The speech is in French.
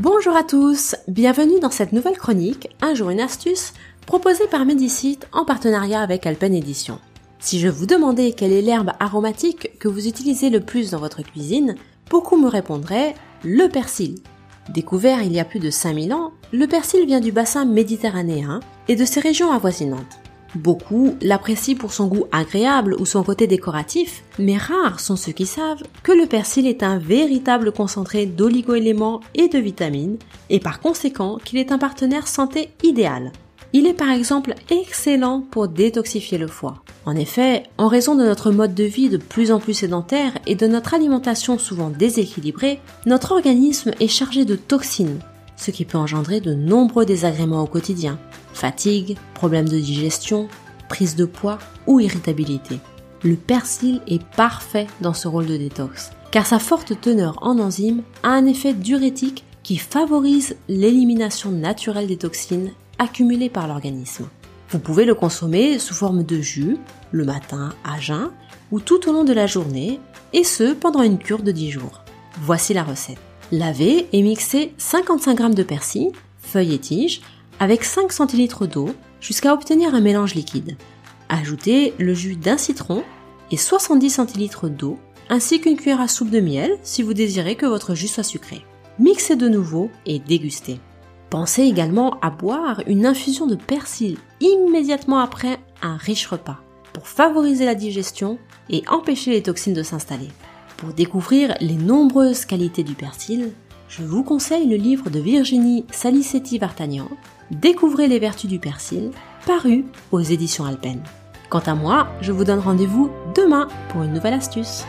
Bonjour à tous, bienvenue dans cette nouvelle chronique, un jour une astuce, proposée par Medicite en partenariat avec Alpen Edition. Si je vous demandais quelle est l'herbe aromatique que vous utilisez le plus dans votre cuisine, beaucoup me répondraient le persil. Découvert il y a plus de 5000 ans, le persil vient du bassin méditerranéen et de ses régions avoisinantes. Beaucoup l'apprécient pour son goût agréable ou son côté décoratif, mais rares sont ceux qui savent que le persil est un véritable concentré d'oligo-éléments et de vitamines, et par conséquent qu'il est un partenaire santé idéal. Il est par exemple excellent pour détoxifier le foie. En effet, en raison de notre mode de vie de plus en plus sédentaire et de notre alimentation souvent déséquilibrée, notre organisme est chargé de toxines, ce qui peut engendrer de nombreux désagréments au quotidien. Fatigue, problèmes de digestion, prise de poids ou irritabilité. Le persil est parfait dans ce rôle de détox, car sa forte teneur en enzymes a un effet diurétique qui favorise l'élimination naturelle des toxines accumulées par l'organisme. Vous pouvez le consommer sous forme de jus, le matin à jeun ou tout au long de la journée, et ce pendant une cure de 10 jours. Voici la recette. Lavez et mixez 55 g de persil, feuilles et tiges, avec 5 cl d'eau jusqu'à obtenir un mélange liquide. Ajoutez le jus d'un citron et 70 cl d'eau, ainsi qu'une cuillère à soupe de miel si vous désirez que votre jus soit sucré. Mixez de nouveau et dégustez. Pensez également à boire une infusion de persil immédiatement après un riche repas pour favoriser la digestion et empêcher les toxines de s'installer. Pour découvrir les nombreuses qualités du persil, je vous conseille le livre de Virginie Salicetti-Vartagnan, Découvrez les vertus du persil, paru aux éditions Alpen. Quant à moi, je vous donne rendez-vous demain pour une nouvelle astuce.